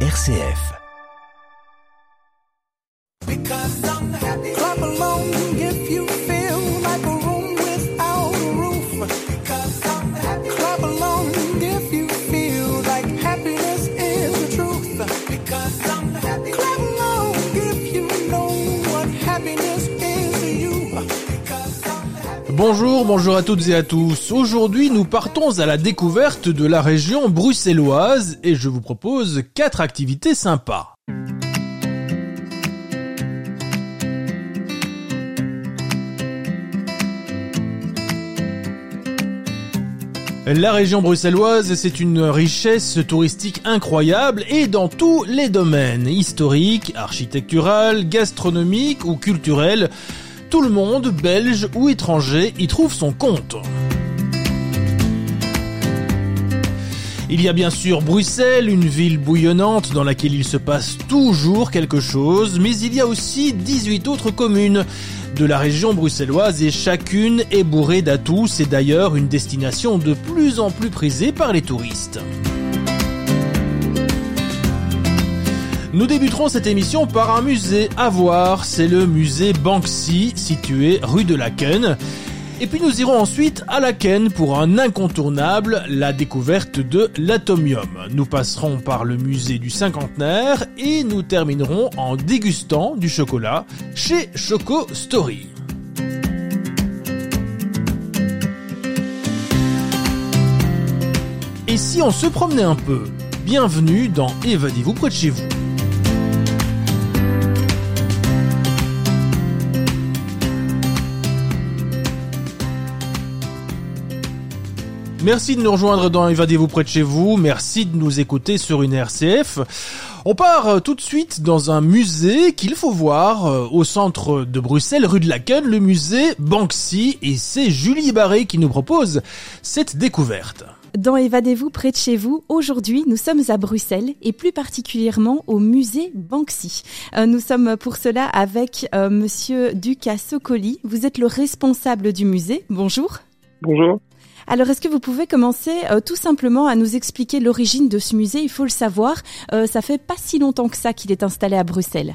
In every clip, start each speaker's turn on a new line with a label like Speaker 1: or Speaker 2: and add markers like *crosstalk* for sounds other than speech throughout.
Speaker 1: RCF.
Speaker 2: Bonjour, bonjour à toutes et à tous. Aujourd'hui, nous partons à la découverte de la région bruxelloise et je vous propose quatre activités sympas. La région bruxelloise, c'est une richesse touristique incroyable et dans tous les domaines, historiques, architectural, gastronomiques ou culturels tout le monde, belge ou étranger, y trouve son compte. Il y a bien sûr Bruxelles, une ville bouillonnante dans laquelle il se passe toujours quelque chose, mais il y a aussi 18 autres communes de la région bruxelloise et chacune est bourrée d'atouts. C'est d'ailleurs une destination de plus en plus prisée par les touristes. Nous débuterons cette émission par un musée à voir, c'est le musée Banksy, situé rue de Laken. Et puis nous irons ensuite à Laken pour un incontournable, la découverte de l'atomium. Nous passerons par le musée du cinquantenaire et nous terminerons en dégustant du chocolat chez Choco Story. Et si on se promenait un peu? Bienvenue dans Évadez-vous près de chez vous. Merci de nous rejoindre dans Évadez-vous près de chez vous. Merci de nous écouter sur une RCF. On part euh, tout de suite dans un musée qu'il faut voir euh, au centre de Bruxelles, rue de Laken, le musée Banksy. Et c'est Julie Barré qui nous propose cette découverte.
Speaker 3: Dans Évadez-vous près de chez vous, aujourd'hui nous sommes à Bruxelles et plus particulièrement au musée Banksy. Euh, nous sommes pour cela avec monsieur Ducas Socoli. Vous êtes le responsable du musée. Bonjour.
Speaker 4: Bonjour.
Speaker 3: Alors, est-ce que vous pouvez commencer euh, tout simplement à nous expliquer l'origine de ce musée? Il faut le savoir, euh, ça fait pas si longtemps que ça qu'il est installé à Bruxelles.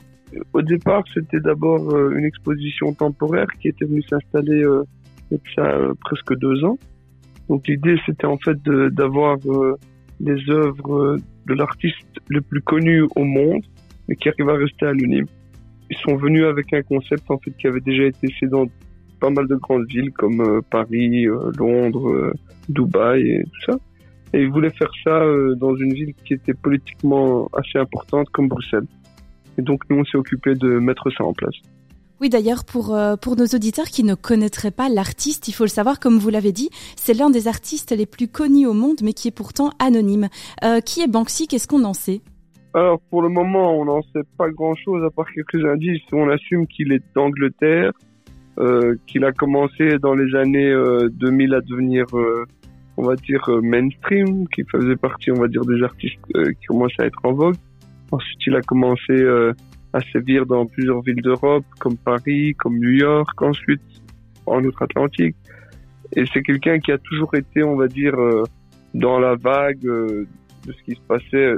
Speaker 4: Au départ, c'était d'abord euh, une exposition temporaire qui était venue s'installer a presque deux ans. Donc l'idée, c'était en fait d'avoir les œuvres de l'artiste le plus connu au monde, mais qui arrive à rester anonyme. Ils sont venus avec un concept en fait qui avait déjà été fait dans pas mal de grandes villes comme euh, Paris, euh, Londres, euh, Dubaï et tout ça. Et ils voulaient faire ça dans une ville qui était politiquement assez importante comme Bruxelles. Et donc nous, on s'est occupé de mettre ça en place.
Speaker 3: Oui, d'ailleurs, pour, pour nos auditeurs qui ne connaîtraient pas l'artiste, il faut le savoir, comme vous l'avez dit, c'est l'un des artistes les plus connus au monde, mais qui est pourtant anonyme. qui est Banksy? Qu'est-ce qu'on en sait?
Speaker 4: Alors, pour le moment, on n'en sait pas grand-chose, à part quelques indices. On assume qu'il est d'Angleterre, euh, qu'il a commencé dans les années 2000 euh, à devenir, euh, on va dire, mainstream, qui faisait partie, on va dire, des artistes qui commençaient à être en vogue. Ensuite, il a commencé à sévir dans plusieurs villes d'Europe, comme Paris, comme New York, ensuite en Outre-Atlantique. Et c'est quelqu'un qui a toujours été, on va dire, dans la vague de ce qui se passait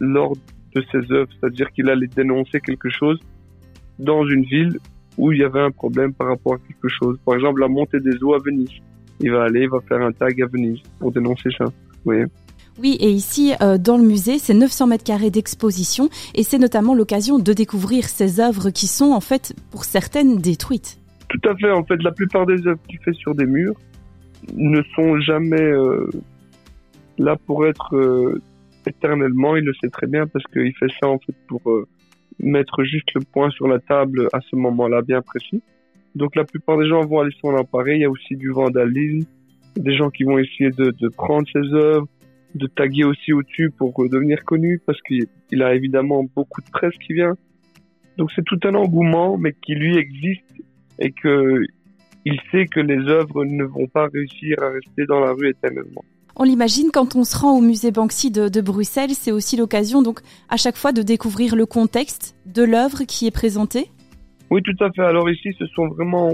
Speaker 4: lors de ses œuvres, c'est-à-dire qu'il allait dénoncer quelque chose dans une ville où il y avait un problème par rapport à quelque chose. Par exemple, la montée des eaux à Venise. Il va aller, il va faire un tag à Venise pour dénoncer ça. Oui.
Speaker 3: Oui, et ici, euh, dans le musée, c'est 900 mètres carrés d'exposition et c'est notamment l'occasion de découvrir ces œuvres qui sont, en fait, pour certaines, détruites.
Speaker 4: Tout à fait. En fait, la plupart des œuvres qu'il fait sur des murs ne sont jamais euh, là pour être euh, éternellement. Il le sait très bien parce qu'il fait ça, en fait, pour mettre juste le point sur la table à ce moment-là bien précis. Donc la plupart des gens vont aller s'en emparer. Il y a aussi du vandalisme, des gens qui vont essayer de, de prendre ses œuvres, de taguer aussi au-dessus pour devenir connu parce qu'il a évidemment beaucoup de presse qui vient. Donc c'est tout un engouement, mais qui lui existe et que il sait que les œuvres ne vont pas réussir à rester dans la rue éternellement.
Speaker 3: On l'imagine quand on se rend au musée Banksy de, Bruxelles, c'est aussi l'occasion donc à chaque fois de découvrir le contexte de l'œuvre qui est présentée.
Speaker 4: Oui, tout à fait. Alors ici, ce sont vraiment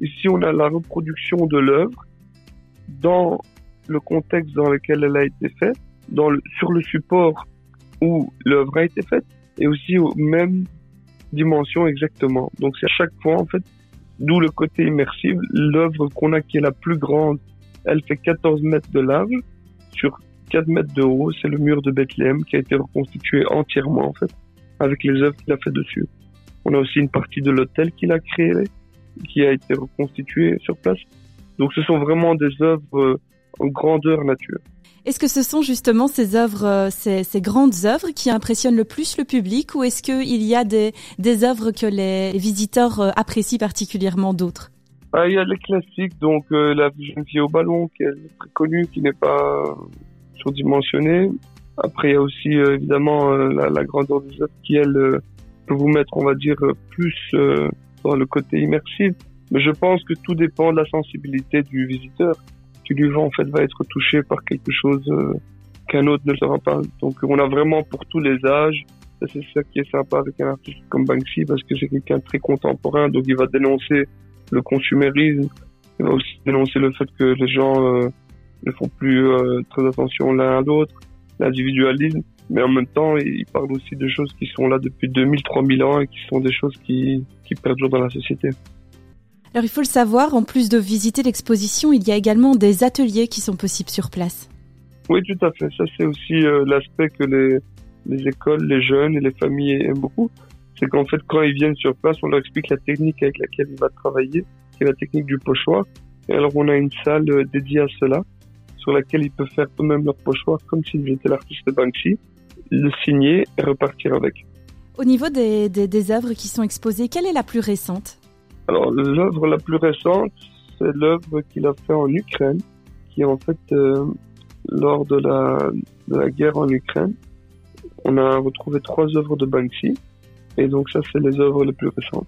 Speaker 4: ici on a la reproduction de l'œuvre dans le contexte dans lequel elle a été faite, dans le, sur le support où l'œuvre a été faite et aussi aux mêmes dimensions exactement. Donc c'est à chaque fois en fait, d'où le côté immersif. L'œuvre qu'on a qui est la plus grande, elle fait 14 mètres de large sur 4 mètres de haut. C'est le mur de Bethléem qui a été reconstitué entièrement en fait avec les œuvres qu'il a fait dessus. On a aussi une partie de l'hôtel qu'il a créé qui a été reconstituée sur place. Donc ce sont vraiment des œuvres euh, en grandeur nature.
Speaker 3: Est-ce que ce sont justement ces œuvres, euh, ces, grandes œuvres qui impressionnent le plus le public ou est-ce qu'il y a des, des œuvres que les visiteurs euh, apprécient particulièrement d'autres?
Speaker 4: Ah, Il y a les classiques, donc la jeune fille au ballon qui est très connue, qui n'est pas surdimensionnée. Après, il y a aussi évidemment la, la, grandeur des œuvres qui, elle, peut vous mettre, on va dire, plus dans le côté immersif. Mais je pense que tout dépend de la sensibilité du visiteur va en fait va être touché par quelque chose euh, qu'un autre ne sera pas. Donc on a vraiment pour tous les âges. C'est ça qui est sympa avec un artiste comme Banksy parce que c'est quelqu'un de très contemporain, donc il va dénoncer le consumérisme, il va aussi dénoncer le fait que les gens euh, ne font plus euh, très attention l'un à l'autre, l'individualisme, mais en même temps il parle aussi de choses qui sont là depuis 2000, 3000 ans et qui sont des choses qui, qui perdurent dans la société.
Speaker 3: Alors il faut le savoir, en plus de visiter l'exposition, il y a également des ateliers qui sont possibles sur place.
Speaker 4: Oui, tout à fait. Ça, c'est aussi euh, l'aspect que les, les écoles, les jeunes et les familles aiment beaucoup. C'est qu'en fait, quand ils viennent sur place, on leur explique la technique avec laquelle ils vont travailler, qui est la technique du pochoir. Et alors, on a une salle euh, dédiée à cela, sur laquelle ils peuvent faire eux-mêmes leur pochoir, comme s'ils étaient l'artiste Banksy, le signer et repartir avec.
Speaker 3: Au niveau des, des, des œuvres qui sont exposées, quelle est la plus récente?
Speaker 4: Alors l'œuvre la plus récente, c'est l'œuvre qu'il a fait en Ukraine, qui est en fait euh, lors de la, de la guerre en Ukraine. On a retrouvé trois œuvres de Banksy, et donc ça c'est les œuvres les plus récentes.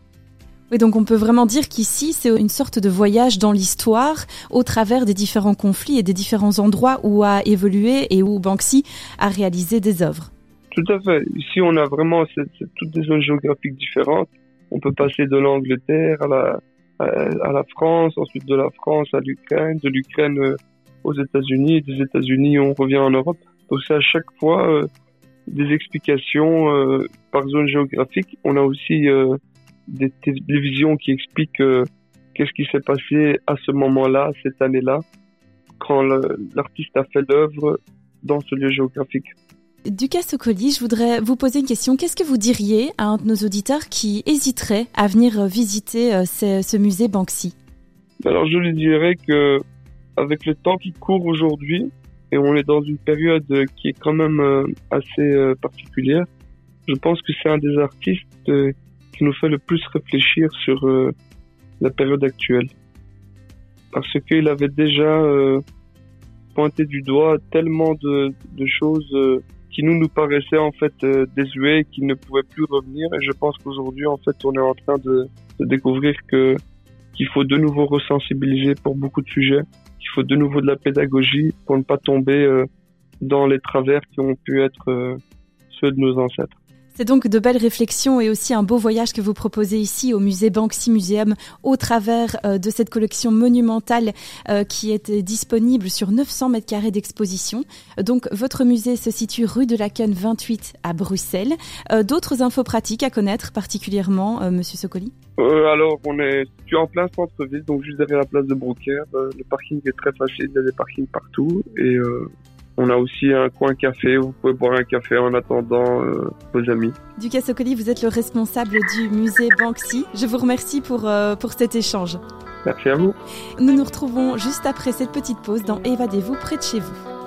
Speaker 3: Oui, donc on peut vraiment dire qu'ici, c'est une sorte de voyage dans l'histoire au travers des différents conflits et des différents endroits où a évolué et où Banksy a réalisé des œuvres.
Speaker 4: Tout à fait. Ici, on a vraiment toutes des zones géographiques différentes on peut passer de l'Angleterre à la, à, la France, ensuite de la France à l'Ukraine, de l'Ukraine euh, aux États-Unis, des États-Unis on revient en Europe. Donc c'est à chaque fois euh, des explications euh, par zone géographique. On a aussi des télévisions qui expliquent qu'est-ce qui s'est passé à ce moment-là, cette année-là, quand l'artiste a fait l'œuvre dans ce lieu géographique.
Speaker 3: Ducas Socoli, je voudrais vous poser une question. Qu'est-ce que vous diriez à un de nos auditeurs qui hésiterait à venir visiter euh, ce, musée Banksy?
Speaker 4: Alors je lui dirais que avec le temps qui court aujourd'hui, et on est dans une période qui est quand même euh, assez euh, particulière, je pense que c'est un des artistes qui nous fait le plus réfléchir sur la période actuelle. Parce qu'il avait déjà pointé du doigt tellement de, choses qui nous nous paraissait en fait euh, désuet, qui ne pouvait plus revenir. Et je pense qu'aujourd'hui, en fait, on est en train de, de découvrir que qu'il faut de nouveau ressensibiliser pour beaucoup de sujets, qu'il faut de nouveau de la pédagogie pour ne pas tomber euh, dans les travers qui ont pu être euh, ceux de nos ancêtres.
Speaker 3: C'est donc de belles réflexions et aussi un beau voyage que vous proposez ici au musée Banksy Museum au travers euh, de cette collection monumentale euh, qui est disponible sur 900 mètres carrés d'exposition. Donc votre musée se situe rue de la Laken 28 à Bruxelles. Euh, d'autres infos pratiques à connaître particulièrement, Monsieur Socoli?
Speaker 4: Alors on est situé en plein centre-ville, donc juste derrière la place de Brocaire. le parking est très facile, il y a des parkings partout et on a aussi un coin café où vous pouvez boire un café en attendant euh, vos amis.
Speaker 3: Ducas Socoli, vous êtes le responsable du musée Banksy. Je vous remercie pour, euh, pour cet échange.
Speaker 4: Merci à vous.
Speaker 3: Nous nous retrouvons juste après cette petite pause dans Évadez-vous près de chez vous.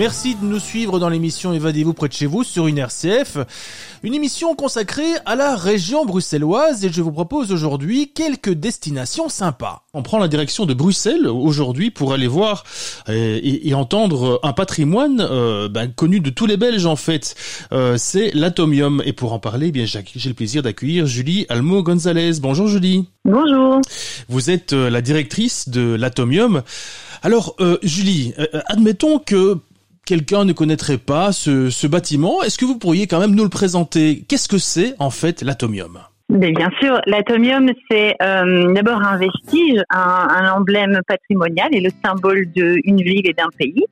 Speaker 2: Merci de nous suivre dans l'émission Évadez-vous près de chez vous sur une RCF, une émission consacrée à la région bruxelloise et je vous propose aujourd'hui quelques destinations sympas. On prend la direction de Bruxelles aujourd'hui pour aller voir euh, et, entendre un patrimoine euh, ben, connu de tous les Belges en fait. Euh, c'est l'Atomium et pour en parler, eh bien j'ai le plaisir d'accueillir Julie Almo Gonzalez. Bonjour Julie.
Speaker 1: Bonjour.
Speaker 2: Vous êtes la directrice de l'Atomium. Alors Julie, admettons que quelqu'un ne connaîtrait pas ce, bâtiment, est-ce que vous pourriez quand même nous le présenter? Qu'est-ce que c'est en fait l'atomium?
Speaker 1: Bien sûr, l'atomium, c'est euh, d'abord un vestige, un, emblème patrimonial et le symbole d'une ville et d'un pays.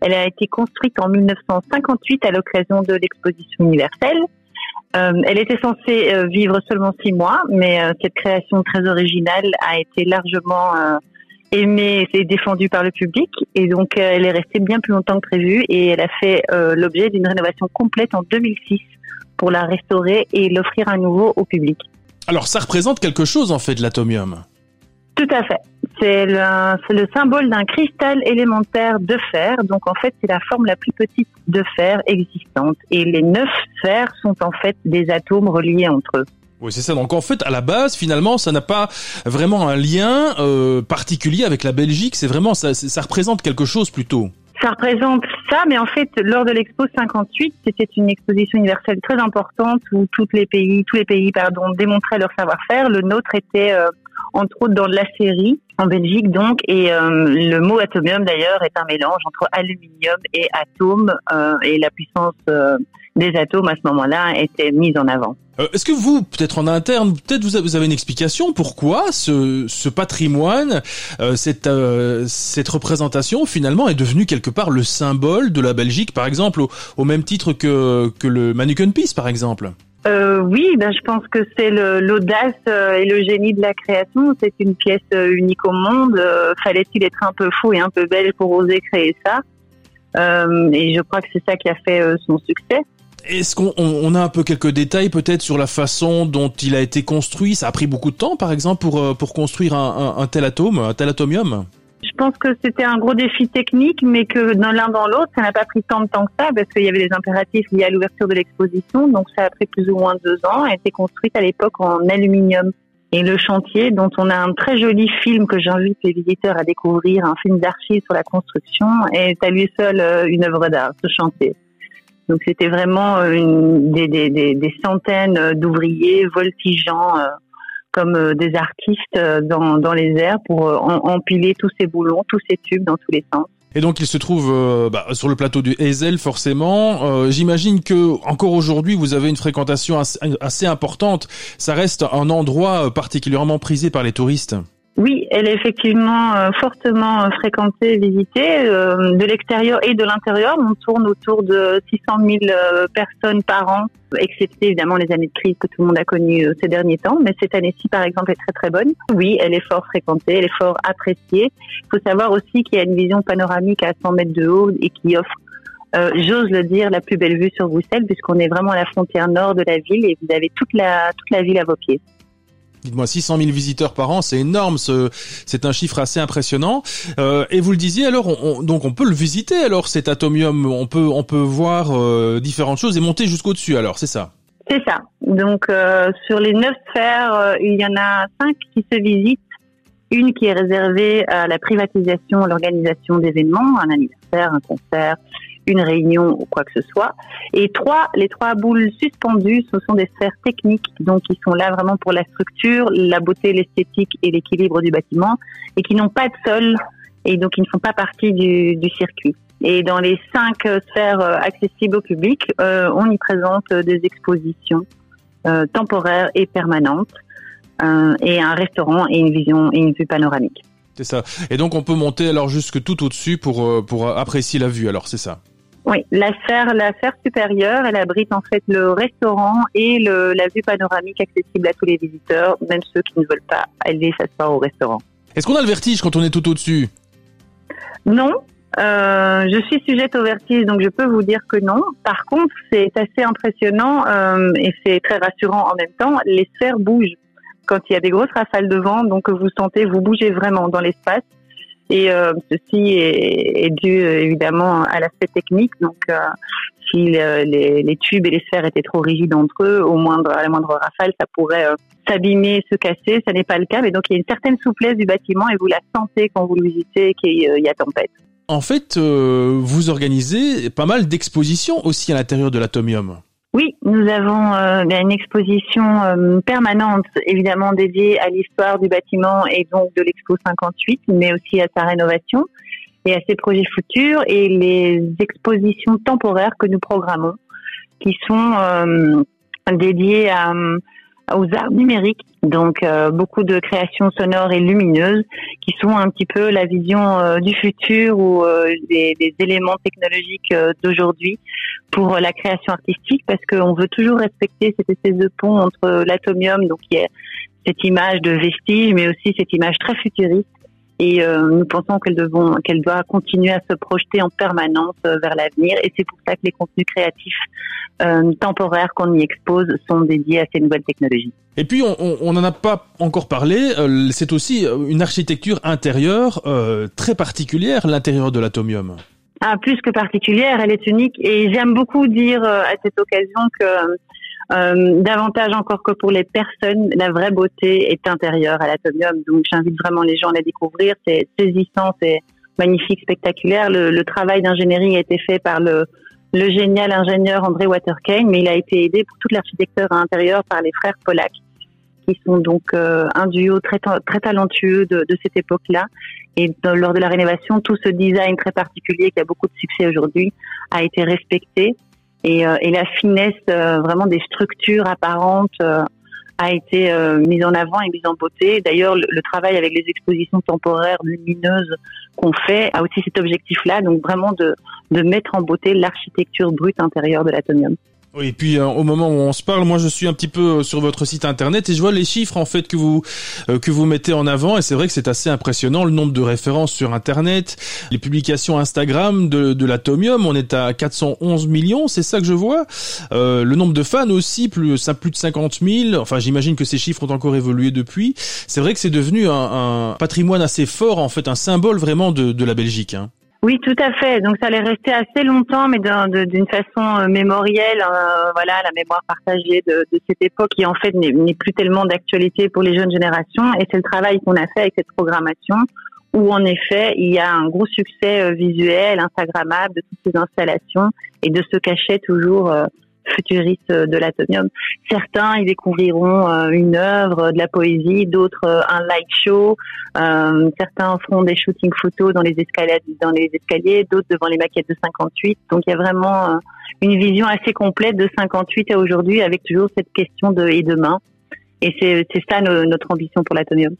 Speaker 1: Elle a été construite en 1958 à l'occasion de l'exposition universelle. Euh, elle était censée euh, vivre seulement six mois, mais cette création très originale a été largement aimée et défendue par le public. Et donc, euh, elle est restée bien plus longtemps que prévu et elle a fait euh, l'objet d'une rénovation complète en 2006 pour la restaurer et l'offrir à nouveau au public.
Speaker 2: Alors, ça représente quelque chose en fait, l'atomium
Speaker 1: Tout à fait. C'est le, le, symbole d'un cristal élémentaire de fer. Donc, en fait, c'est la forme la plus petite de fer existante. Et les neuf sphères sont en fait des atomes reliés entre eux.
Speaker 2: Oui, c'est ça. Donc en fait, à la base, finalement, ça n'a pas vraiment un lien euh, particulier avec la Belgique. C'est vraiment ça, représente quelque chose plutôt.
Speaker 1: Ça représente ça, mais en fait, lors de l'Expo 58, c'était une exposition universelle très importante où tous les pays, tous les pays, pardon, démontraient leur savoir-faire. Le nôtre était euh, entre autres dans la série en Belgique donc, et euh, le mot atomium d'ailleurs est un mélange entre aluminium et atome, et la puissance des atomes à ce moment-là était mise en avant.
Speaker 2: Euh, est-ce que vous, peut-être en interne, peut-être vous avez une explication pourquoi ce, ce patrimoine, euh, cette, euh, cette représentation finalement est devenue quelque part le symbole de la Belgique, par exemple, au, même titre que, que le Mannequin Peace, par exemple?
Speaker 1: Euh, oui, ben je pense que c'est l'audace et le génie de la création. C'est une pièce unique au monde. Fallait-il être un peu fou et un peu belle pour oser créer ça? Et je crois que c'est ça qui a fait son succès.
Speaker 2: Est-ce qu'on a un peu quelques détails peut-être sur la façon dont il a été construit? Ça a pris beaucoup de temps, par exemple, pour, euh, pour construire un, tel atome, un tel atomium?
Speaker 1: Je pense que c'était un gros défi technique, mais que dans l'un dans l'autre, ça n'a pas pris tant de temps que ça, parce qu'il y avait des impératifs liés à l'ouverture de l'exposition, donc ça a pris plus ou moins deux ans. Elle a été construite à l'époque en aluminium. Et le chantier, dont on a un très joli film que j'invite les visiteurs à découvrir, un film d'archives sur la construction, est à lui seul euh, une œuvre d'art, ce chantier. Donc c'était vraiment euh, une, des, des, centaines euh, d'ouvriers voltigeants euh, comme des artistes dans, dans les airs pour empiler tous ces boulons, tous ces tubes dans tous les sens.
Speaker 2: Et donc il se trouve bah, sur le plateau du Hazel forcément. J'imagine que encore aujourd'hui vous avez une fréquentation assez, importante. Ça reste un endroit particulièrement prisé par les touristes.
Speaker 1: Oui, elle est effectivement euh, fortement euh, fréquentée, visitée euh, de l'extérieur et de l'intérieur. On tourne autour de 600 000 personnes par an, excepté évidemment les années de crise que tout le monde a connues ces derniers temps. Mais cette année-ci, par exemple, est très très bonne. Oui, elle est fort fréquentée, elle est fort appréciée. Il faut savoir aussi qu'il y a une vision panoramique à 100 mètres de haut et qui offre j'ose le dire, la plus belle vue sur Bruxelles, puisqu'on est vraiment à la frontière nord de la ville et vous avez toute la toute la ville à vos pieds.
Speaker 2: Dites-moi, 600 000 visiteurs par an, c'est énorme. C'est un chiffre assez impressionnant. Euh, et vous le disiez, alors, on, donc on peut le visiter. Alors, cet atomium, on peut, on peut voir euh, différentes choses et monter jusqu'au dessus. Alors, c'est ça?
Speaker 1: C'est ça. Donc, euh, sur les neuf sphères, il y en a cinq qui se visitent. Une qui est réservée à la privatisation, à l'organisation d'événements, un anniversaire, un concert, une réunion ou quoi que ce soit. Et trois, les trois boules suspendues, ce sont des sphères techniques, donc qui sont là vraiment pour la structure, la beauté, l'esthétique et l'équilibre du bâtiment, et qui n'ont pas de sol, et donc ils ne font pas partie du, circuit. Et dans les cinq sphères euh, accessibles au public, euh, on y présente des expositions euh, temporaires et permanentes, et un restaurant et une vision et une vue panoramique.
Speaker 2: C'est ça. Et donc on peut monter alors jusque tout au-dessus pour pour apprécier la vue. Alors c'est ça?
Speaker 1: Oui, la serre, la serre supérieure, elle abrite en fait le restaurant et le, la vue panoramique accessible à tous les visiteurs, même ceux qui ne veulent pas aller s'asseoir au restaurant.
Speaker 2: Est-ce qu'on a le vertige quand on est tout au-dessus?
Speaker 1: Non. Euh, je suis sujette au vertige, donc je peux vous dire que non. Par contre, c'est assez impressionnant euh, et c'est très rassurant en même temps. Les sphères bougent quand il y a des grosses rafales de vent, donc vous sentez, vous bougez vraiment dans l'espace. Et euh, ceci est, dû évidemment à l'aspect technique. Donc, si les, tubes et les sphères étaient trop rigides entre eux, au moindre, à la moindre rafale, ça pourrait s'abîmer, se casser. Ça n'est pas le cas. Mais donc, il y a une certaine souplesse du bâtiment et vous la sentez quand vous le visitez qu'il y a tempête.
Speaker 2: En fait, vous organisez pas mal d'expositions aussi à l'intérieur de l'atomium.
Speaker 1: Nous avons euh, une exposition euh, permanente, évidemment dédiée à l'histoire du bâtiment et donc de l'Expo 58, mais aussi à sa rénovation et à ses projets futurs et les expositions temporaires que nous programmons, qui sont euh, dédiées à, aux arts numériques, donc euh, beaucoup de créations sonores et lumineuses qui sont un petit peu la vision euh, du futur ou euh, des, des, éléments technologiques d'aujourd'hui pour la création artistique parce qu'on veut toujours respecter cette espèce de pont entre l'atomium, donc qui est cette image de vestige, mais aussi cette image très futuriste et euh, nous pensons qu'elle qu'elle doit continuer à se projeter en permanence euh, vers l'avenir et c'est pour ça que les contenus créatifs euh, temporaires qu'on y expose sont dédiés à ces nouvelles technologies.
Speaker 2: Et puis on n'en a pas encore parlé, c'est aussi une architecture intérieure très particulière, l'intérieur de l'atomium.
Speaker 1: Ah, plus que particulière, elle est unique et j'aime beaucoup dire à cette occasion que euh, davantage encore que pour les personnes, la vraie beauté est intérieure à l'atomium. Donc j'invite vraiment les gens à la découvrir. C'est saisissant, c'est magnifique, spectaculaire. Le, le travail d'ingénierie a été fait par le, le génial ingénieur André Waterkane, mais il a été aidé pour toute l'architecture intérieure par les frères Polak, qui sont donc euh, un duo très, très talentueux de, de cette époque-là. Et lors de la rénovation, tout ce design très particulier qui a beaucoup de succès aujourd'hui a été respecté et, euh, et la finesse euh, vraiment des structures apparentes euh, a été mise en avant et mise en beauté. D'ailleurs, le, le, travail avec les expositions temporaires lumineuses qu'on fait a aussi cet objectif-là, donc vraiment de, de mettre en beauté l'architecture brute intérieure de l'atomium.
Speaker 2: Oui, et puis euh, au moment où on se parle, moi je suis un petit peu euh, sur votre site internet et je vois les chiffres en fait que vous euh, que vous mettez en avant et c'est vrai que c'est assez impressionnant le nombre de références sur internet, les publications Instagram de, de l'Atomium, on est à 411 millions, c'est ça que je vois. le nombre de fans aussi plus plus de 50 000. Enfin, j'imagine que ces chiffres ont encore évolué depuis. C'est vrai que c'est devenu un, un, patrimoine assez fort en fait, un symbole vraiment de, de la Belgique. Hein.
Speaker 1: Oui, tout à fait. Donc ça allait rester assez longtemps, mais d'une façon euh, mémorielle. Euh, voilà, la mémoire partagée de, cette époque qui en fait n'est plus tellement d'actualité pour les jeunes générations. Et c'est le travail qu'on a fait avec cette programmation, où en effet il y a un gros succès euh, visuel, instagrammable de toutes ces installations et de ce cachet toujours futuristes de l'atomium. Certains y découvriront euh, une œuvre, de la poésie, d'autres euh, un light show. Euh, certains feront des shootings photos dans les dans les escaliers, d'autres devant les maquettes de 58. Donc il y a vraiment une vision assez complète de 58 à aujourd'hui, avec toujours cette question de et demain. Et c'est ça notre ambition pour l'atomium.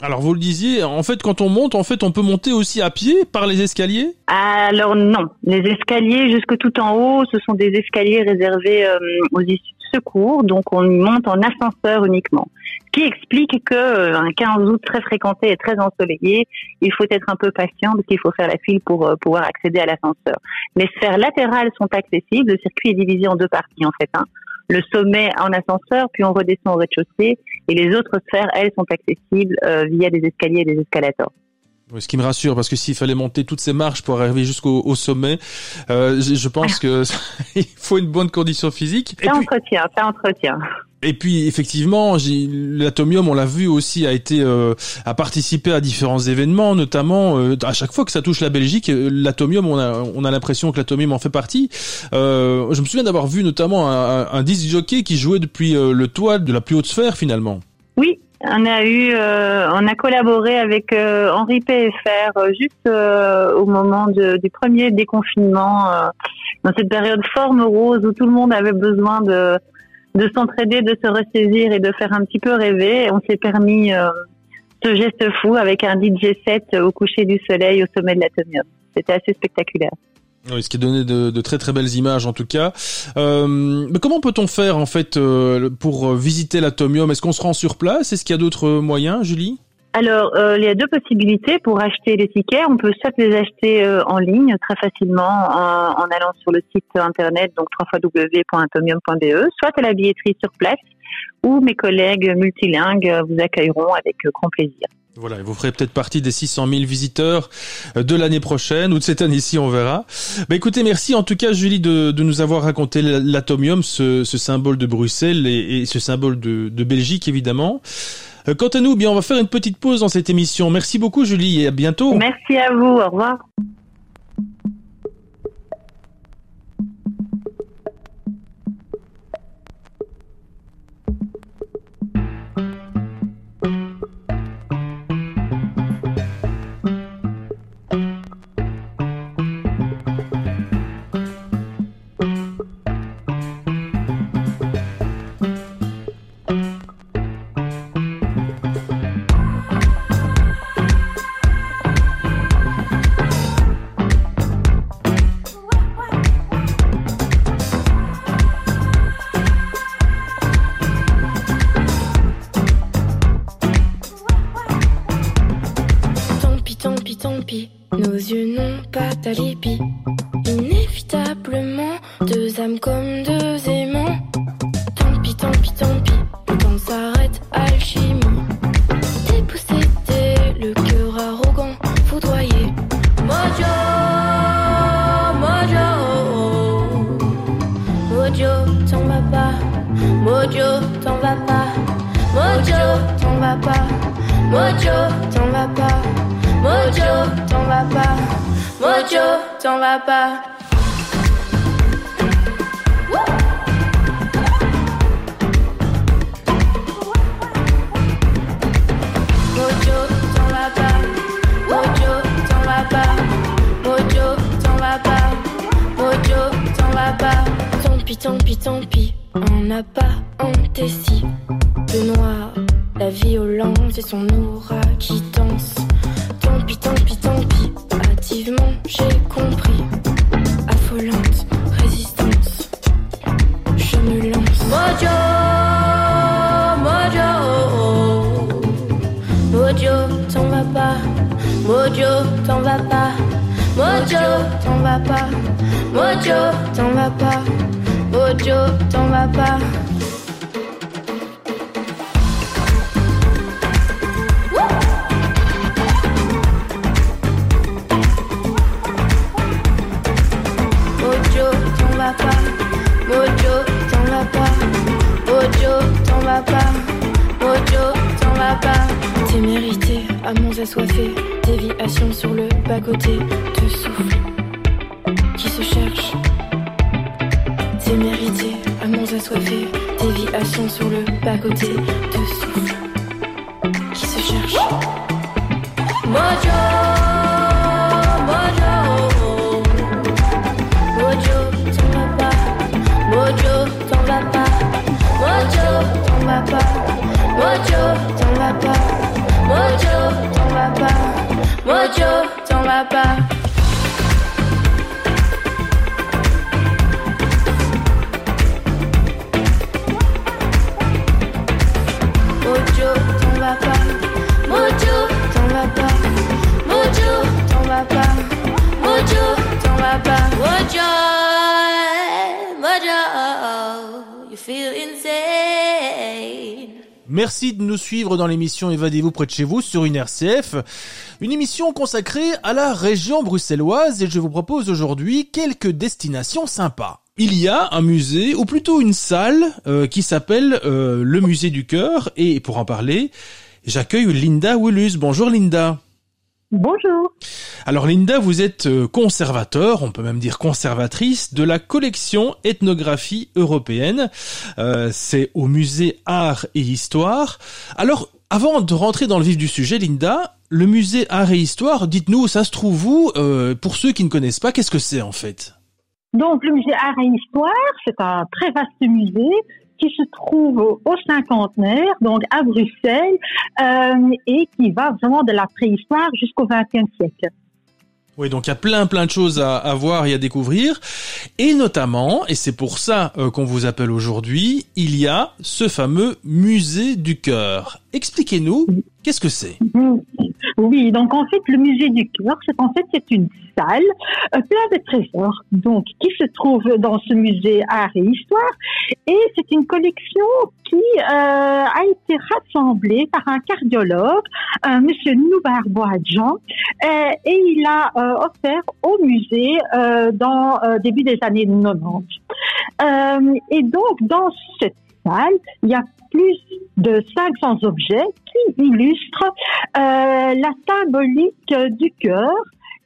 Speaker 2: Alors vous le disiez, en fait quand on monte, en fait on peut monter aussi à pied par les escaliers?
Speaker 1: Alors non, les escaliers jusque tout en haut, ce sont des escaliers réservés euh, aux issues de secours, donc on monte en ascenseur uniquement. Ce qui explique que euh, un 15 août très fréquenté et très ensoleillé, il faut être un peu patient parce qu'il faut faire la file pour euh, pouvoir accéder à l'ascenseur. Les sphères latérales sont accessibles, le circuit est divisé en deux parties en fait. Hein le sommet en ascenseur, puis on redescend au rez-de-chaussée. Et les autres sphères, elles, sont accessibles euh, via des escaliers et des escalators.
Speaker 2: Ce qui me rassure, parce que s'il fallait monter toutes ces marches pour arriver jusqu'au sommet, euh, je, pense ah. que *laughs* il faut une bonne condition physique.
Speaker 1: Ça entretient, ça entretient.
Speaker 2: Et puis effectivement, l'atomium, on l'a vu aussi, a été euh, a participé à différents événements, notamment euh, à chaque fois que ça touche la Belgique, euh, l'atomium, on a on a l'impression que l'atomium en fait partie. Euh, je me souviens d'avoir vu notamment un, un disc jockey qui jouait depuis le toit de la plus haute sphère finalement.
Speaker 1: Oui, on a eu, on a collaboré avec Henri PFR juste au moment de, du premier déconfinement, dans cette période forme rose où tout le monde avait besoin de de s'entraider, de se ressaisir et de faire un petit peu rêver. On s'est permis euh, ce geste fou avec un DJ set au coucher du soleil au sommet de l'atomium. C'était assez spectaculaire.
Speaker 2: Oui, ce qui a donné de, très très belles images en tout cas. Euh, mais comment peut-on faire en fait euh, pour visiter l'atomium Est-ce qu'on se rend sur place? Est-ce qu'il y a d'autres moyens, Julie?
Speaker 1: Alors, euh, il y a deux possibilités pour acheter les tickets. On peut soit les acheter euh, en ligne très facilement en, en, allant sur le site internet, donc www.atomium.be, soit à la billetterie sur place, où mes collègues multilingues vous accueilleront avec grand plaisir.
Speaker 2: Voilà, vous ferez peut-être partie des 600 000 visiteurs euh, de l'année prochaine ou de cette année-ci, on verra. Bah, écoutez, merci en tout cas Julie de, nous avoir raconté l'atomium, ce, symbole de Bruxelles et, ce symbole de, de Belgique évidemment. Euh, quant à nous, bien, on va faire une petite pause dans cette émission. Merci beaucoup Julie et à bientôt.
Speaker 5: Merci à vous, au revoir. Ojo t'en va pas. Ojo t'en va pas. Ojo t'en va pas. Ojo t'en va pas. Ojo t'en va pas.
Speaker 6: Tant pis tant pis tant pis. On n'a pas anticipé si Le noir, la violence et son aura qui danse.
Speaker 5: vas pas. Mojo, t'en vas pas. Mojo, t'en vas pas. Mojo, t'en vas pas.
Speaker 6: assoiffé, déviation sur le bas-côté de souffle qui se cherche. C'est mérité, amants assoiffés, des vies à sur le bas-côté de souffle.
Speaker 5: baba.
Speaker 2: Merci de nous suivre dans l'émission Évadez-vous près de chez vous sur une RCF, une émission consacrée à la région bruxelloise et je vous propose aujourd'hui quelques destinations sympas. Il y a un musée, ou plutôt une salle, euh, qui s'appelle euh, le musée du cœur et pour en parler, j'accueille Linda Willus. Bonjour Linda.
Speaker 5: Bonjour.
Speaker 2: Alors Linda, vous êtes euh, conservateur, on peut même dire conservatrice, de la collection ethnographie européenne. Euh, c'est au musée Art et Histoire. Alors, avant de rentrer dans le vif du sujet, Linda, le musée Art et Histoire, dites-nous, ça se trouve où euh, Pour ceux qui ne connaissent pas, qu'est-ce que c'est en fait?
Speaker 7: Donc, le musée Art et Histoire, c'est un très vaste musée qui se trouve au cinquantenaire, donc à Bruxelles, euh, et qui va vraiment de la préhistoire jusqu'au XXe siècle.
Speaker 2: Oui, donc il y a plein plein de choses à, voir et à découvrir. Et notamment, et c'est pour ça euh, qu'on vous appelle aujourd'hui, il y a ce fameux musée du cœur. expliquez-nous, qu'est-ce que c'est?
Speaker 7: Oui, donc en fait, le musée du cœur, c'est en fait c'est une salle euh, plein de trésors, donc qui se trouve dans ce musée art et histoire, et c'est une collection qui euh, a été rassemblée par un cardiologue, euh, Monsieur Noubar Boadjan, euh, et il a euh, offert au musée euh, dans début des années 90. et donc dans cette il y a plus de 500 objets qui illustrent euh, la symbolique du cœur.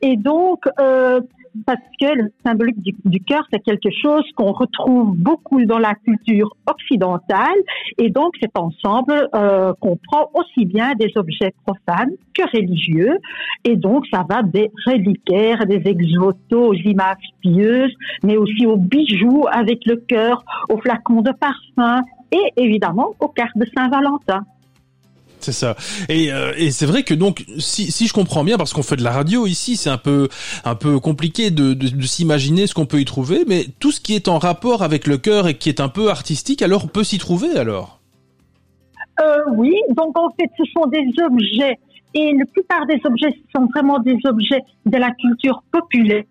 Speaker 7: Et donc euh, parce que le symbolique du, cœur, c'est quelque chose qu'on retrouve beaucoup dans la culture occidentale, et donc cet ensemble euh, comprend aussi bien des objets profanes que religieux, et donc ça va des reliquaires, des exotos, aux images pieuses, mais aussi aux bijoux avec le cœur, aux flacons de parfum, et évidemment aux cartes de Saint-Valentin.
Speaker 2: C'est ça. Et, euh, et c'est vrai que donc, si, si je comprends bien, parce qu'on fait de la radio ici, c'est un peu un peu compliqué de, de, de s'imaginer ce qu'on peut y trouver, mais tout ce qui est en rapport avec le cœur et qui est un peu artistique, alors peut s'y trouver alors?
Speaker 7: Euh, oui, donc en fait, ce sont des objets et la plupart des objets sont vraiment des objets de la culture populaire.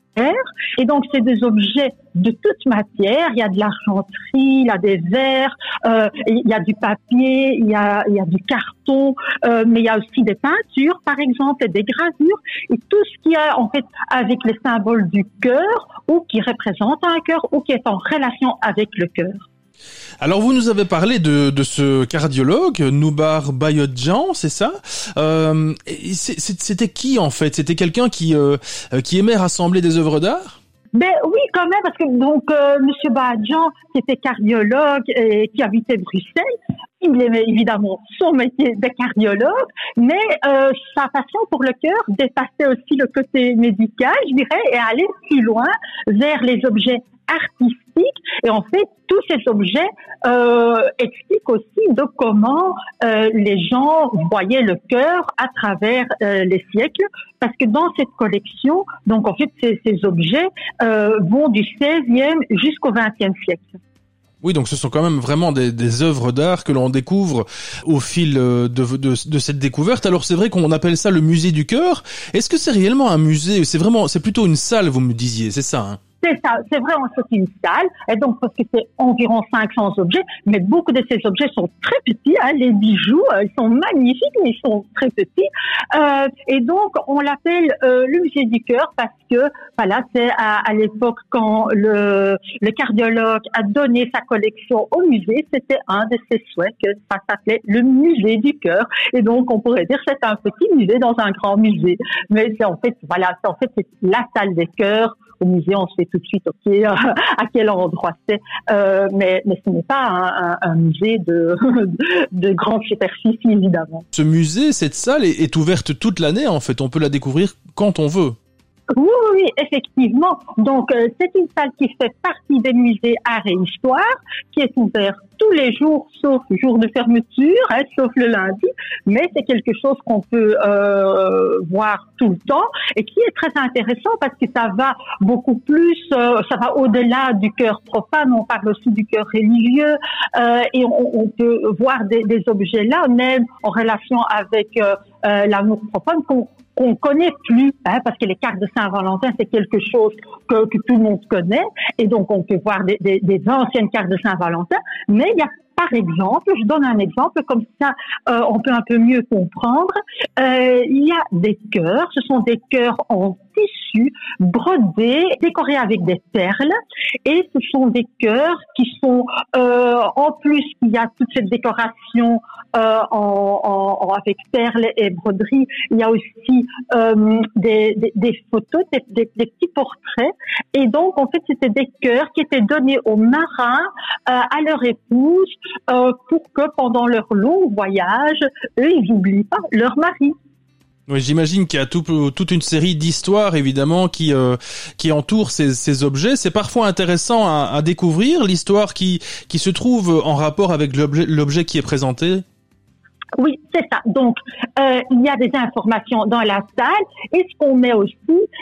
Speaker 7: Et donc, c'est des objets de toute matière. Il y a de l'argenterie, il y a des verres, euh, il y a du papier, il y a, il y a du carton, euh, mais il y a aussi des peintures, par exemple, et des gravures, et tout ce qui a en fait avec les symboles du cœur, ou qui représente un cœur, ou qui est en relation avec le cœur.
Speaker 2: Alors vous nous avez parlé de, ce cardiologue, Noubar Bayodjan, c'est ça? Euh, C'était qui en fait? C'était quelqu'un qui, euh, qui aimait rassembler des œuvres d'art?
Speaker 7: Ben oui, quand même, parce que donc euh, Monsieur Badjan, qui était cardiologue et qui habitait Bruxelles, il aimait évidemment son métier de cardiologue, mais euh, sa passion pour le cœur dépassait aussi le côté médical, je dirais, et allait plus loin vers les objets artistique. Et en fait, tous ces objets euh, expliquent aussi de comment euh, les gens voyaient le cœur à travers euh, les siècles. Parce que dans cette collection, donc en fait, ces, ces objets vont du 16e jusqu'au 20e siècle.
Speaker 2: Oui, donc ce sont quand même vraiment des, des œuvres d'art que l'on découvre au fil de, de, de cette découverte. Alors c'est vrai qu'on appelle ça le musée du cœur. Est-ce que c'est réellement un musée? C'est vraiment, c'est plutôt une salle, vous me disiez, c'est ça hein?
Speaker 7: C'est ça, c'est vrai, c'est une salle, et donc parce que c'est environ 500 objets, mais beaucoup de ces objets sont très petits, hein, les bijoux, euh, ils sont magnifiques, mais ils sont très petits, euh, et donc on l'appelle euh, le musée du cœur parce que, voilà, c'est à, à l'époque quand le, le cardiologue a donné sa collection au musée, c'était un de ses souhaits que ça s'appelait le musée du cœur, et donc on pourrait dire c'est un petit musée dans un grand musée, mais c'est en fait, voilà, c'est en fait la salle des cœurs au musée, on sait tout de suite, *laughs* à quel endroit c'est. Euh, mais, mais ce n'est pas un, musée de, *laughs* de grande superficie, évidemment.
Speaker 2: Ce musée, cette salle est ouverte toute l'année, en fait. On peut la découvrir quand on veut.
Speaker 7: Oui, oui, effectivement. Donc, euh, c'est une salle qui fait partie des musées Art et Histoire, qui est ouverte tous les jours, sauf jour de fermeture, hein, sauf le lundi. Mais c'est quelque chose qu'on peut euh, voir tout le temps et qui est très intéressant parce que ça va beaucoup plus, euh, ça va au-delà du cœur profane. On parle aussi du cœur religieux euh, et on, on, peut voir des, des, objets là, même en relation avec euh, euh, l'amour profane qu'on connaît plus, hein, parce que les cartes de Saint-Valentin, c'est quelque chose que, tout le monde connaît, et donc on peut voir des anciennes cartes de Saint-Valentin, mais il y a par exemple, je donne un exemple, comme ça euh, on peut un peu mieux comprendre, euh, il y a des cœurs, ce sont des cœurs en tissu brodés, décorés avec des perles, et ce sont des cœurs qui sont, euh, en plus il y a toute cette décoration euh, en, en, avec perles et broderies, il y a aussi euh, des, des, des, photos, des, des, des, petits portraits, et donc en fait c'était des cœurs qui étaient donnés aux marins, euh, à leur épouse, euh, pour que pendant leur long voyage, eux, ils n'oublient pas leur mari.
Speaker 2: Oui, j'imagine qu'il y a tout, toute une série d'histoires évidemment qui euh, qui entourent ces, ces objets. C'est parfois intéressant à, à découvrir l'histoire qui qui se trouve en rapport avec l'objet qui est présenté.
Speaker 7: Oui, c'est ça. Donc, euh, il y a des informations dans la salle et ce qu'on met aussi,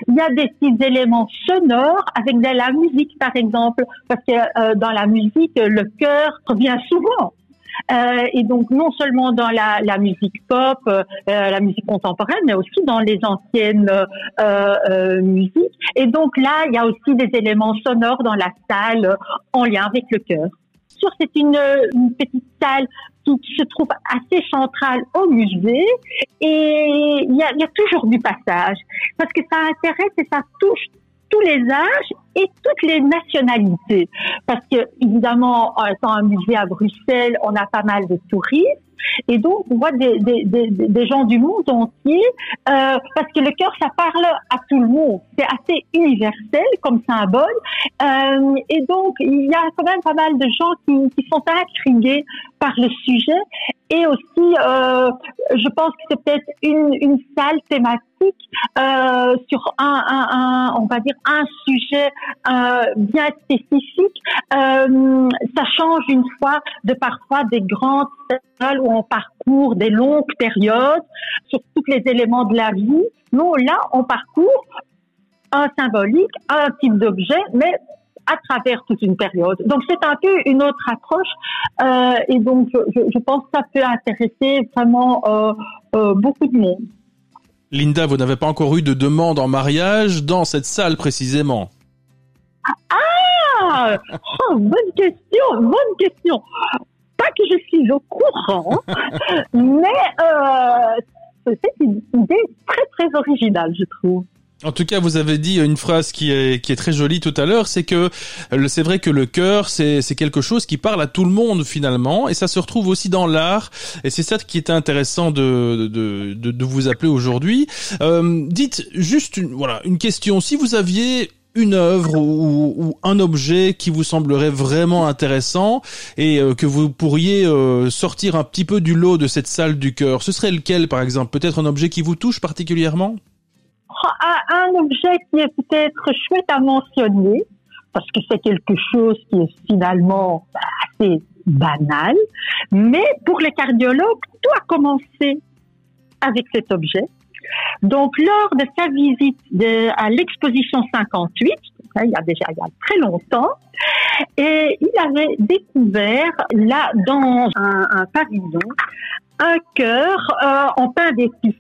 Speaker 7: il y a des petits éléments sonores avec de la musique, par exemple, parce que euh, dans la musique, le cœur revient souvent. Euh, et donc non seulement dans la, la musique pop, euh, la musique contemporaine, mais aussi dans les anciennes euh, musiques. Et donc là, il y a aussi des éléments sonores dans la salle en lien avec le chœur. C'est une, une petite salle qui se trouve assez centrale au musée et il y y a toujours du passage parce que ça intéresse et ça touche tous les âges et toutes les nationalités. Parce que, évidemment, étant un musée à Bruxelles, on a pas mal de touristes. Et donc, on voit des, des, des, des gens du monde entier, euh, parce que le cœur, ça parle à tout le monde. C'est assez universel comme symbole. Euh, et donc, il y a quand même pas mal de gens qui, qui sont intrigués par le sujet. Et aussi, euh, je pense que c'est peut-être une, une salle thématique euh, sur un, un, un, on va dire un sujet euh, bien spécifique. Euh, ça change une fois de parfois des grandes salles où on parcourt des longues périodes sur tous les éléments de la vie. Nous, là, on parcourt un symbolique, un type d'objet, mais à travers toute une période. Donc c'est un peu une autre approche euh, et donc je, je, pense que ça peut intéresser vraiment euh, euh, beaucoup de monde.
Speaker 2: Linda, vous n'avez pas encore eu de demande en mariage dans cette salle précisément?
Speaker 7: Ah oh, Bonne question, bonne question. Pas que je suis au courant, *laughs* mais c'est une idée très très originale, je trouve.
Speaker 2: En tout cas, vous avez dit une phrase qui est, qui est très jolie tout à l'heure, c'est que c'est vrai que le cœur, c'est quelque chose qui parle à tout le monde finalement, et ça se retrouve aussi dans l'art, et c'est ça qui est intéressant de, de, de, de vous appeler aujourd'hui. Euh, dites juste une, voilà, une question, si vous aviez une œuvre ou, ou, un objet qui vous semblerait vraiment intéressant et euh, que vous pourriez euh, sortir un petit peu du lot de cette salle du cœur, ce serait lequel par exemple? Peut-être un objet qui vous touche particulièrement?
Speaker 7: Un objet qui est peut-être chouette à mentionner, parce que c'est quelque chose qui est finalement assez banal, mais pour les cardiologues, tout a commencé avec cet objet. Donc, lors de sa visite à l'exposition 58, il y a déjà il y a très longtemps, et il avait découvert là dans un, un pavillon un cœur euh, en pain d'épices.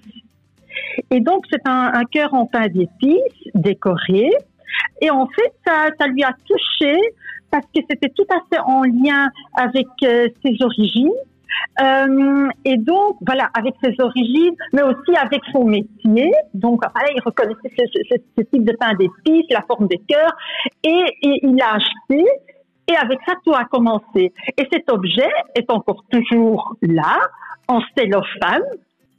Speaker 7: Et donc, c'est un, cœur en pain d'épices décoré. Et en fait, ça, lui a touché parce que c'était tout à fait en lien avec euh, ses origines. Euh, et donc, voilà, avec ses origines, mais aussi avec son métier. Donc, voilà, il reconnaissait ce, type de pain d'épices, la forme des cœurs, et, et il l'a acheté. Et avec ça, tout a commencé. Et cet objet est encore toujours là, en cellophane,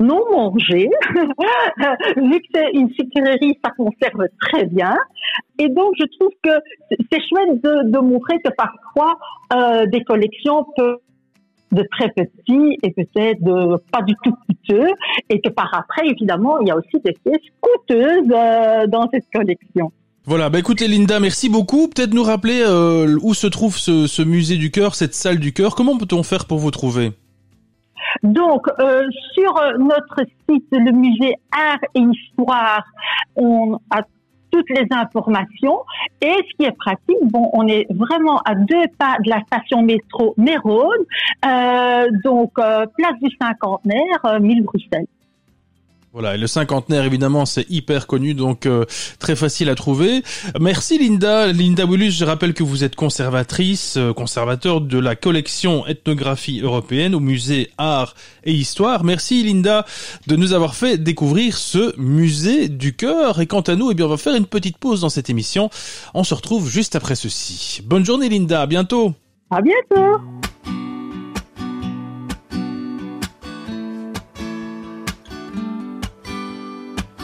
Speaker 7: non mangé, *laughs* vu que c'est une sucrerie, ça conserve très bien. Et donc, je trouve que c'est chouette de, montrer que parfois, euh, des collections peuvent de très petits et peut-être pas du tout coûteux et que par après, évidemment, il y a aussi des pièces coûteuses euh, dans cette collection.
Speaker 2: Voilà, bah écoutez Linda, merci beaucoup. Peut-être nous rappeler euh, où se trouve ce, ce musée du cœur, cette salle du cœur. Comment peut-on faire pour vous trouver?
Speaker 7: Donc, euh, sur notre site, le musée Art et Histoire, on a toutes les informations. Et ce qui est pratique, bon, on est vraiment à deux pas de la station métro Mérode, euh, donc euh, place du cinquantenaire, euh, 1000 Bruxelles.
Speaker 2: Voilà, et le cinquantenaire, évidemment, c'est hyper connu, donc euh, très facile à trouver. Merci Linda. Linda Willus, je rappelle que vous êtes conservatrice, euh, conservateur de la collection ethnographie européenne au musée Art et Histoire. Merci Linda de nous avoir fait découvrir ce musée du cœur. Et quant à nous, eh bien, on va faire une petite pause dans cette émission. On se retrouve juste après ceci. Bonne journée Linda, à bientôt.
Speaker 7: À bientôt.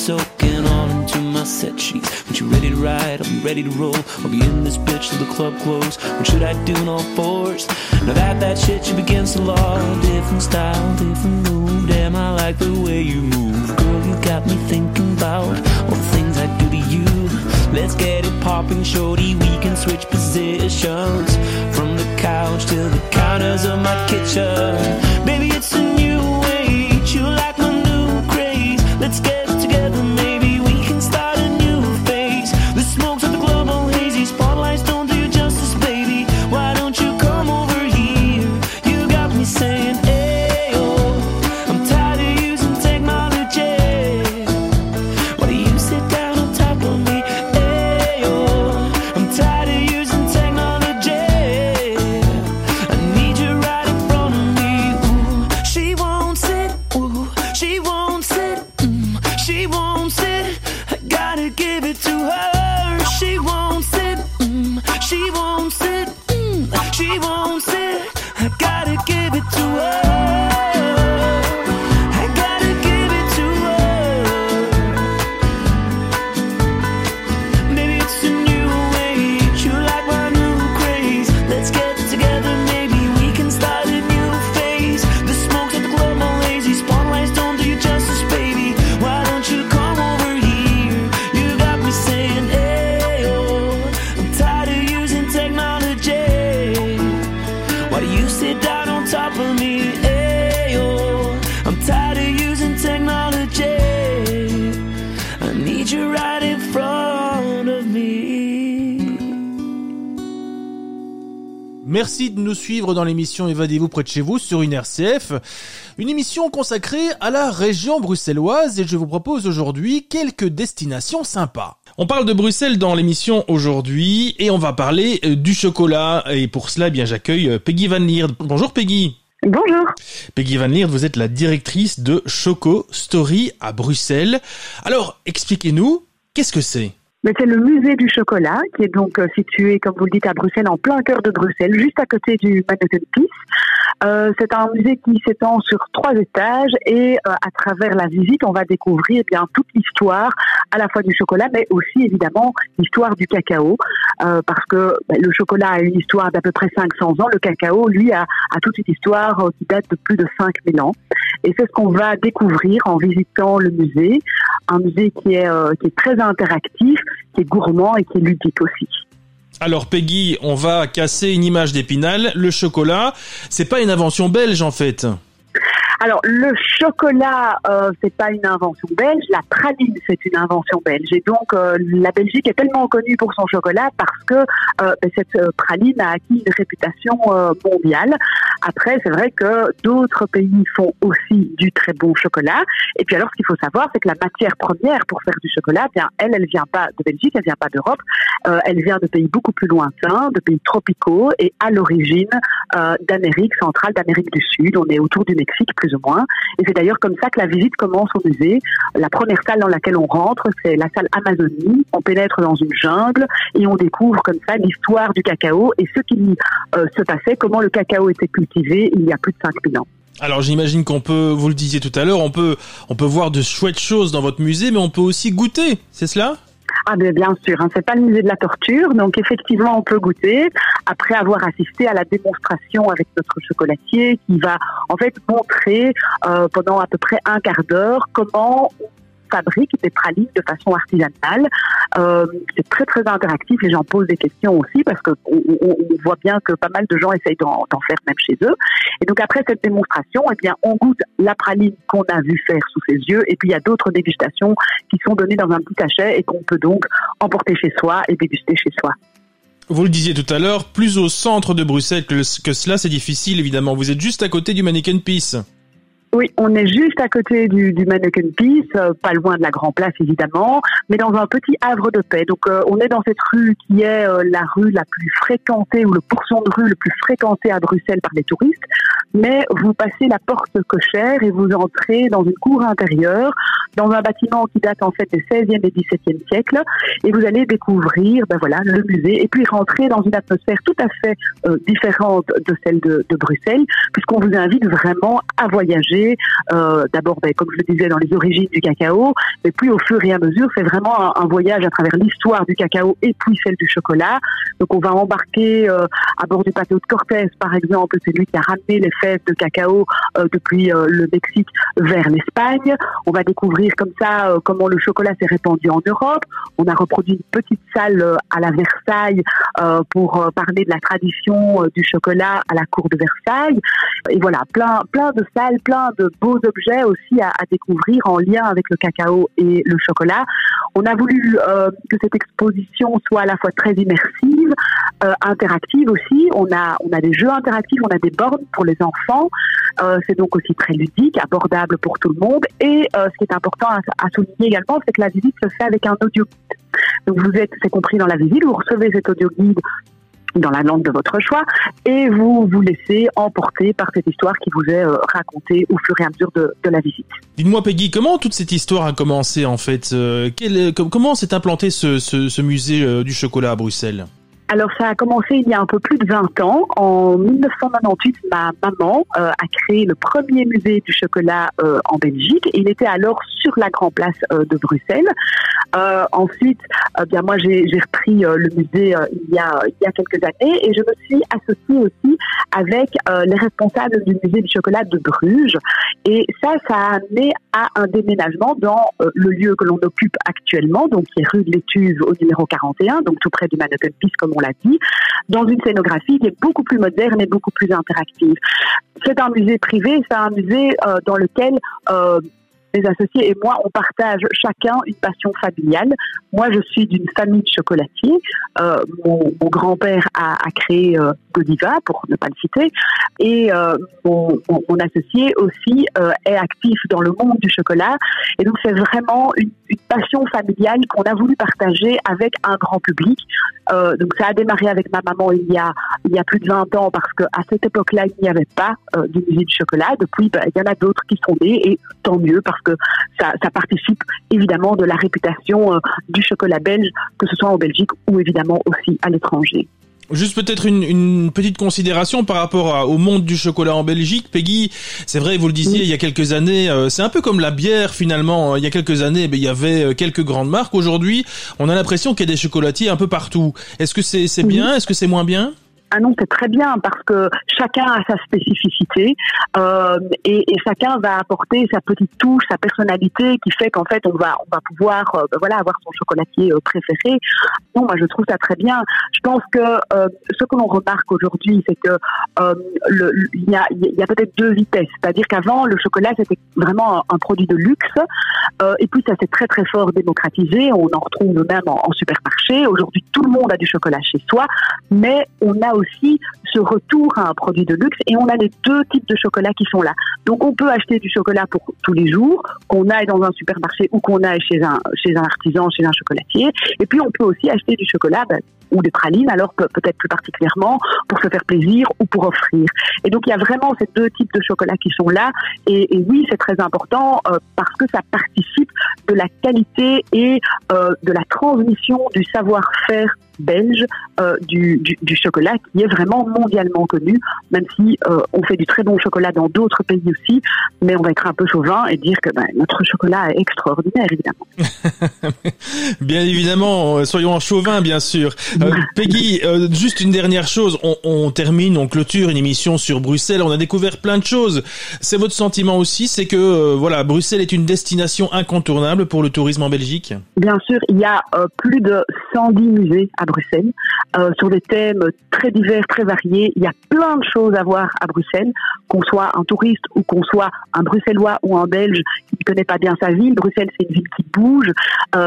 Speaker 8: soaking all into my set sheets. When you ready to ride, be ready to roll. I'll be in this bitch till the club close. What should I do in all fours? Now that that shit you against the law. Different style, different move. Damn, I like the way you move. Girl, you got me thinking about all the things I do to you. Let's get it popping, shorty. We can switch positions from the couch to the counters of my kitchen. Baby, it's a new
Speaker 2: Merci de nous suivre dans l'émission Évadez-vous près de chez vous sur une RCF, une émission consacrée à la région bruxelloise et je vous propose aujourd'hui quelques destinations sympas. On parle de Bruxelles dans l'émission aujourd'hui et on va parler euh, du chocolat et pour cela eh bien j'accueille euh, Peggy Van Lierde. Bonjour Peggy.
Speaker 9: Bonjour.
Speaker 2: Peggy Van Lierde, vous êtes la directrice de Choco Story à Bruxelles. Alors, expliquez-nous, qu'est-ce que c'est?
Speaker 9: Mais c'est le musée du chocolat qui est donc euh, situé, comme vous le dites, à Bruxelles, en plein cœur de Bruxelles, juste à côté du Manhattan Peace. Euh, c'est un musée qui s'étend sur trois étages et euh, à travers la visite, on va découvrir eh bien toute l'histoire à la fois du chocolat, mais aussi évidemment l'histoire du cacao, euh, parce que ben, le chocolat a une histoire d'à peu près 500 ans, le cacao, lui, a, toute une histoire qui date de plus de 5000 ans. Et c'est ce qu'on va découvrir en visitant le musée, un musée qui est, qui est très interactif, qui est gourmand et qui est ludique aussi.
Speaker 2: Alors Peggy, on va casser une image d'épinal. Le chocolat, c'est pas une invention belge en fait.
Speaker 9: Alors, le chocolat, euh, c'est pas une invention belge. La praline, c'est une invention belge. Et donc, euh, la Belgique est tellement connue pour son chocolat parce que euh, ben, cette euh, praline a acquis une réputation euh, mondiale. Après, c'est vrai que d'autres pays font aussi du très bon chocolat. Et puis alors, ce qu'il faut savoir, c'est que la matière première pour faire du chocolat, eh bien, elle, elle vient pas de Belgique, elle vient pas d'Europe. Euh, elle vient de pays beaucoup plus lointains, de pays tropicaux et à l'origine euh, d'Amérique centrale, d'Amérique du Sud. On est autour du Mexique, moins. Et c'est d'ailleurs comme ça que la visite commence au musée. La première salle dans laquelle on rentre, c'est la salle Amazonie. On pénètre dans une jungle et on découvre comme ça l'histoire du cacao et ce qui euh, se passait, comment le cacao était cultivé il y a plus de 5000 ans.
Speaker 2: Alors j'imagine qu'on peut, vous le disiez tout à l'heure, on peut, on peut voir de chouettes choses dans votre musée, mais on peut aussi goûter, c'est cela?
Speaker 9: Ah bien, sûr, hein, c'est pas le musée de la torture, donc effectivement on peut goûter après avoir assisté à la démonstration avec notre chocolatier qui va en fait montrer euh, pendant à peu près un quart d'heure comment fabrique des pralines de façon artisanale. Euh, c'est très très interactif. Les gens posent des questions aussi parce que on, voit bien que pas mal de gens essayent d'en, faire même chez eux. Et donc après cette démonstration, eh bien on goûte la praline qu'on a vu faire sous ses yeux. Et puis il y a d'autres dégustations qui sont données dans un petit cachet et qu'on peut donc emporter chez soi et déguster chez soi.
Speaker 2: Vous le disiez tout à l'heure, plus au centre de Bruxelles que, que cela, c'est difficile évidemment. Vous êtes juste à côté du Mannequin Peace.
Speaker 9: Oui, on est juste à côté du, du Mannequin Peace, euh, pas loin de la Grand Place évidemment, mais dans un petit havre de paix. Donc euh, on est dans cette rue qui est euh, la rue la plus fréquentée ou le pourcent de rue le plus fréquenté à Bruxelles par les touristes. Mais vous passez la porte cochère et vous entrez dans une cour intérieure, dans un bâtiment qui date en fait des 16e et 17e siècles, et vous allez découvrir, ben voilà, le musée, et puis rentrer dans une atmosphère tout à fait différente de celle de, de Bruxelles, puisqu'on vous invite vraiment à voyager euh, d'abord, ben, comme je le disais, dans les origines du cacao, mais puis au fur et à mesure, c'est vraiment un, voyage à travers l'histoire du cacao et puis celle du chocolat. Donc on va embarquer euh, à bord du bateau de Cortés, par exemple, c'est lui qui a ramené les fèves de cacao euh, depuis le Mexique vers l'Espagne. On va découvrir comme ça comment le chocolat s'est répandu en Europe. On a reproduit une petite salle à la Versailles pour parler de la tradition du chocolat à la cour de Versailles. Et voilà, plein, plein de salles, plein de beaux objets aussi à, découvrir en lien avec le cacao et le chocolat. On a voulu euh, que cette exposition soit à la fois très immersive, euh, interactive aussi. On a, on a des jeux interactifs, on a des bornes pour les enfants. Euh, c'est donc aussi très ludique, abordable pour tout le monde. Et ce qui est important à, à souligner également, c'est que la visite se fait avec un audio guide. Donc vous êtes, c'est compris dans la visite, vous recevez cet audio guide dans la langue de votre choix et vous vous laissez emporter par cette histoire qui vous est euh, racontée au fur et à mesure de, de la visite.
Speaker 2: Dites-moi Peggy, comment toute cette histoire a commencé en fait euh, Comment s'est implanté ce, ce, ce musée euh, du chocolat à Bruxelles?
Speaker 9: Alors ça a commencé il y a un peu plus de 20 ans. En 1998, ma maman euh, a créé le premier musée du chocolat euh, en Belgique. Il était alors sur la Grand Place euh, de Bruxelles. ensuite, bien moi j'ai repris le musée il y a quelques années et je me suis associée aussi avec les responsables du musée du chocolat de Bruges. Et ça, ça a amené à un déménagement dans le lieu que l'on occupe actuellement, donc qui est rue de l'Étuve au numéro 41, donc tout près du Manhattan Peace comme on l'a dit, dans une scénographie qui est beaucoup plus moderne et beaucoup plus interactive. C'est un musée privé, c'est un musée euh, dans lequel euh, mes associés et moi, on partage chacun une passion familiale. Moi, je suis d'une famille de chocolatiers. Euh, mon, grand-père a, créé euh, Godiva, pour ne pas le citer, et euh, mon, associé aussi est actif dans le monde du chocolat. Et donc, c'est vraiment une, passion familiale qu'on a voulu partager avec un grand public. Donc, ça a démarré avec ma maman il y a il y a plus de 20 ans parce qu'à cette époque-là, il n'y avait pas de musée du chocolat. Depuis, ben, il y en a d'autres qui sont nés, et tant mieux parce que ça, ça participe évidemment de la réputation du chocolat belge, que ce soit en Belgique ou évidemment aussi à l'étranger.
Speaker 2: Juste peut-être une, une, petite considération par rapport au monde du chocolat en Belgique. Peggy, c'est vrai, vous le disiez, il y a quelques années, euh, c'est un peu comme la bière finalement. Il y a quelques années, ben, il y avait euh, quelques grandes marques. Aujourd'hui, on a l'impression qu'il y a des chocolatiers un peu partout. Est-ce que c'est bien? Est-ce que c'est moins bien?
Speaker 9: Ah non, c'est très bien parce que chacun a sa spécificité euh, et, et, chacun va apporter sa petite touche, sa personnalité qui fait qu'en fait on va on va pouvoir euh, ben voilà avoir son chocolatier euh, préféré. Non, moi je trouve ça très bien. Je pense que euh, ce que l'on remarque aujourd'hui, c'est que euh, il y a y a peut-être deux vitesses. C'est-à-dire qu'avant le chocolat c'était vraiment un, produit de luxe et puis ça s'est très très fort démocratisé. On en retrouve même en, en supermarché. Aujourd'hui tout le monde a du chocolat chez soi, mais on a ce retour à un produit de luxe et on a les deux types de chocolat qui sont là. Donc on peut acheter du chocolat pour tous les jours, qu'on aille dans un supermarché ou qu'on aille chez un, chez un artisan, chez un chocolatier. Et puis on peut aussi acheter du chocolat ben, ou des pralines, alors peut-être plus particulièrement pour se faire plaisir ou pour offrir. Et donc il y a vraiment ces deux types de chocolat qui sont là. Et, oui, c'est très important euh, parce que ça participe de la qualité et euh, de la transmission du savoir-faire belge euh, du, du, du, chocolat qui est vraiment mondialement connu, même si euh, on fait du très bon chocolat dans d'autres pays aussi, mais on va être un peu chauvin et dire que ben, notre chocolat est extraordinaire, évidemment. *laughs*
Speaker 2: bien évidemment, soyons en chauvin, bien sûr. Euh, *laughs* Peggy, euh, juste une dernière chose, on, on, termine, on clôture une émission sur Bruxelles, on a découvert plein de choses. C'est votre sentiment aussi, c'est que euh, voilà, Bruxelles est une destination incontournable pour le tourisme en Belgique?
Speaker 9: Bien sûr, il y a plus de 110 musées à Bruxelles, sur des thèmes très divers, très variés. Il y a plein de choses à voir à Bruxelles, qu'on soit un touriste ou qu'on soit un Bruxellois ou un Belge qui ne connaît pas bien sa ville. Bruxelles, c'est une ville qui bouge.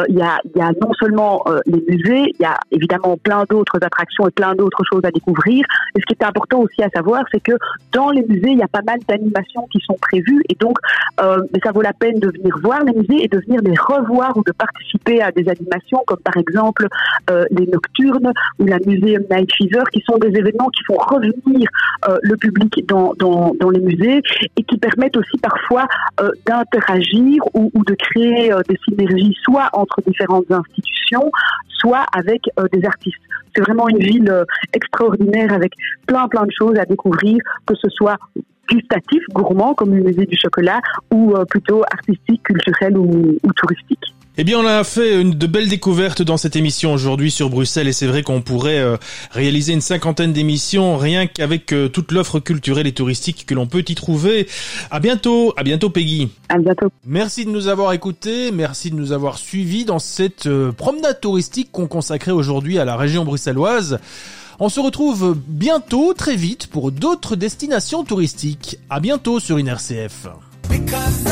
Speaker 9: il, y a, il y a non seulement les musées, il y a évidemment plein d'autres attractions et plein d'autres choses à découvrir. Et ce qui est important aussi à savoir, c'est que dans les musées, il y a pas mal d'animations qui sont prévues et donc euh, ça vaut la peine de venir voir les musées et de venir les revoir ou de participer à des animations comme par exemple euh, les nocturnes ou la Museum Night Fever qui sont des événements qui font revenir euh, le public dans, les musées et qui permettent aussi parfois euh, d'interagir ou, de créer euh, des synergies soit entre différentes institutions, soit avec des artistes. C'est vraiment une ville extraordinaire avec plein plein de choses à découvrir, que ce soit gustatif, gourmand comme le musée du chocolat, ou plutôt artistique, culturel ou, ou touristique.
Speaker 2: Eh bien, on a fait une, de belles découvertes dans cette émission aujourd'hui sur Bruxelles et c'est vrai qu'on pourrait euh, réaliser une cinquantaine d'émissions rien qu'avec euh, toute l'offre culturelle et touristique que l'on peut y trouver. À bientôt, à bientôt Peggy.
Speaker 9: À bientôt.
Speaker 2: Merci de nous avoir écoutés, merci de nous avoir suivis dans cette euh, promenade touristique qu'on consacrait aujourd'hui à la région bruxelloise. On se retrouve bientôt, très vite, pour d'autres destinations touristiques. À bientôt sur une RCF. Because